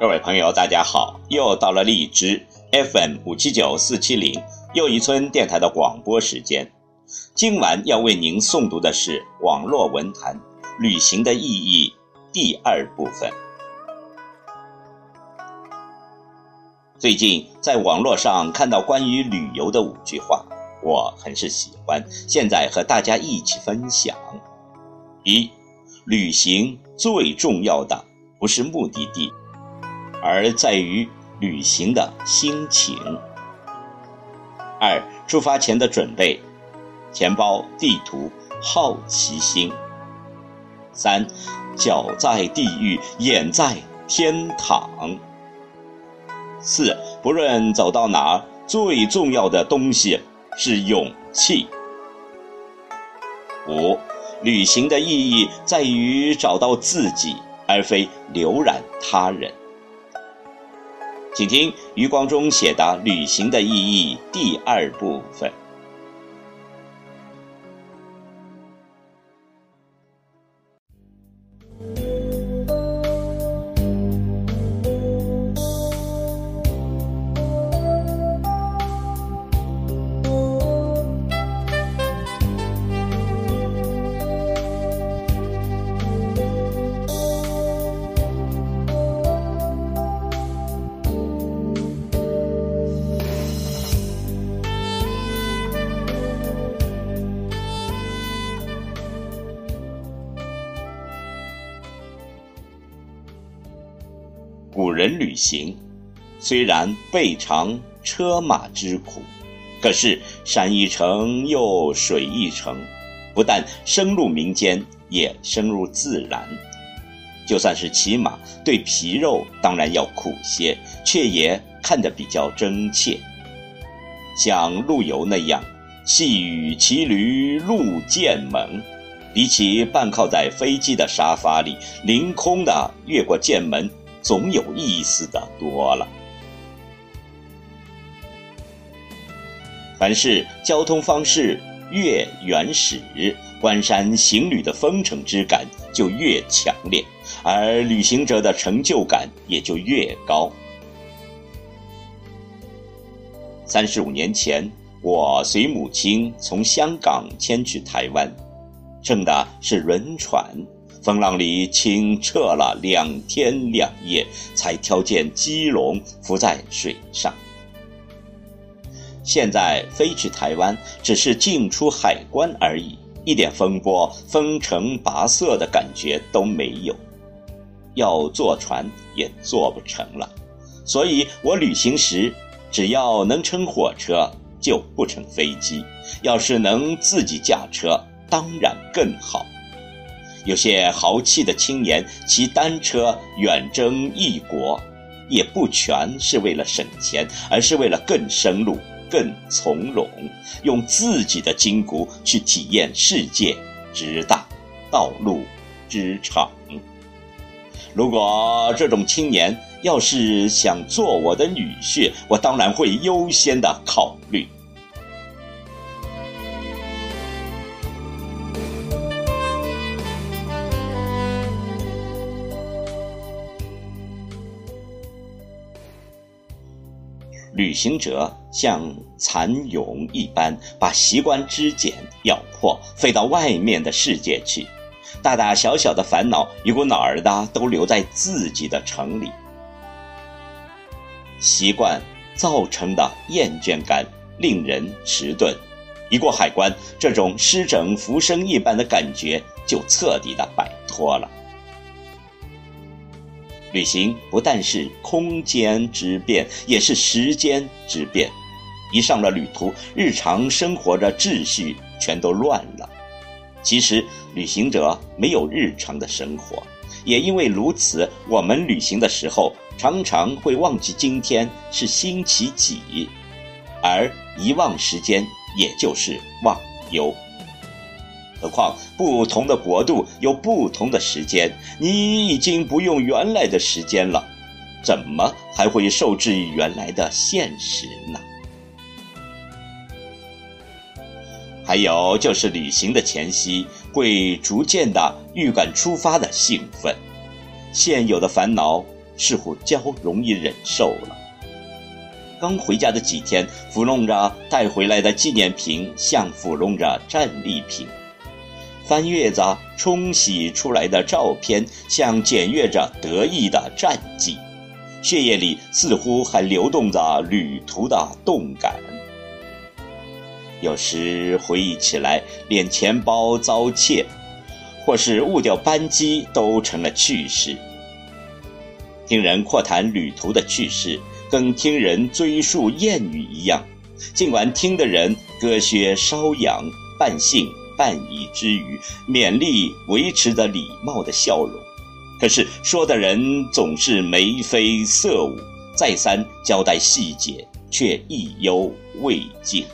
各位朋友，大家好！又到了荔枝 FM 五七九四七零又一村电台的广播时间。今晚要为您诵读的是网络文坛《旅行的意义》第二部分。最近在网络上看到关于旅游的五句话，我很是喜欢，现在和大家一起分享。一，旅行最重要的不是目的地。而在于旅行的心情。二、出发前的准备：钱包、地图、好奇心。三、脚在地狱，眼在天堂。四、不论走到哪儿，最重要的东西是勇气。五、旅行的意义在于找到自己，而非浏览他人。请听余光中写的《旅行的意义》第二部分。古人旅行，虽然备尝车马之苦，可是山一程又水一程，不但深入民间，也深入自然。就算是骑马，对皮肉当然要苦些，却也看得比较真切。像陆游那样“细雨骑驴入剑门”，比起半靠在飞机的沙发里凌空的越过剑门。总有意思的多了。凡是交通方式越原始，关山行旅的风尘之感就越强烈，而旅行者的成就感也就越高。三十五年前，我随母亲从香港迁去台湾，乘的是轮船。风浪里，清澈了两天两夜，才挑见基隆浮在水上。现在飞去台湾，只是进出海关而已，一点风波、风尘跋涉的感觉都没有。要坐船也坐不成了，所以我旅行时，只要能乘火车，就不乘飞机。要是能自己驾车，当然更好。有些豪气的青年骑单车远征异国，也不全是为了省钱，而是为了更深入、更从容，用自己的筋骨去体验世界之大，道路之长。如果这种青年要是想做我的女婿，我当然会优先的考虑。旅行者像蚕蛹一般，把习惯之茧咬破，飞到外面的世界去。大大小小的烦恼，一股脑儿的都留在自己的城里。习惯造成的厌倦感令人迟钝，一过海关，这种湿疹浮生一般的感觉就彻底的摆脱了。旅行不但是空间之变，也是时间之变。一上了旅途，日常生活的秩序全都乱了。其实，旅行者没有日常的生活，也因为如此，我们旅行的时候常常会忘记今天是星期几，而遗忘时间，也就是忘忧。何况不同的国度有不同的时间，你已经不用原来的时间了，怎么还会受制于原来的现实呢？还有就是旅行的前夕，会逐渐的预感出发的兴奋，现有的烦恼似乎较容易忍受了。刚回家的几天，抚弄着带回来的纪念品，像抚弄着战利品；翻阅着冲洗出来的照片，像检阅着得意的战绩。血液里似乎还流动着旅途的动感。有时回忆起来，连钱包遭窃，或是误掉班机，都成了趣事。听人阔谈旅途的趣事，跟听人追溯谚语一样。尽管听的人割靴搔痒，半信半疑之余，勉力维持着礼貌的笑容。可是说的人总是眉飞色舞，再三交代细节，却意犹未尽。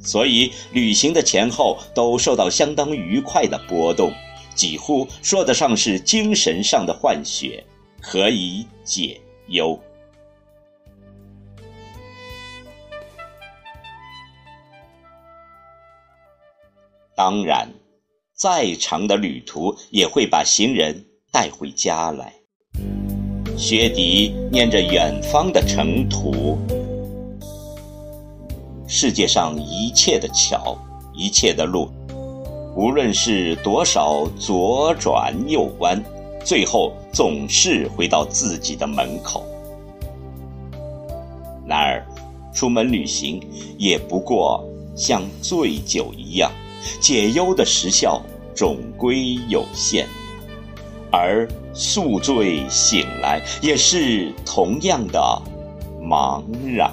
所以旅行的前后都受到相当愉快的波动，几乎说得上是精神上的换血，何以解忧？当然。再长的旅途也会把行人带回家来。薛迪念着远方的城图，世界上一切的桥，一切的路，无论是多少左转右弯，最后总是回到自己的门口。然而，出门旅行也不过像醉酒一样。解忧的时效总归有限，而宿醉醒来也是同样的茫然。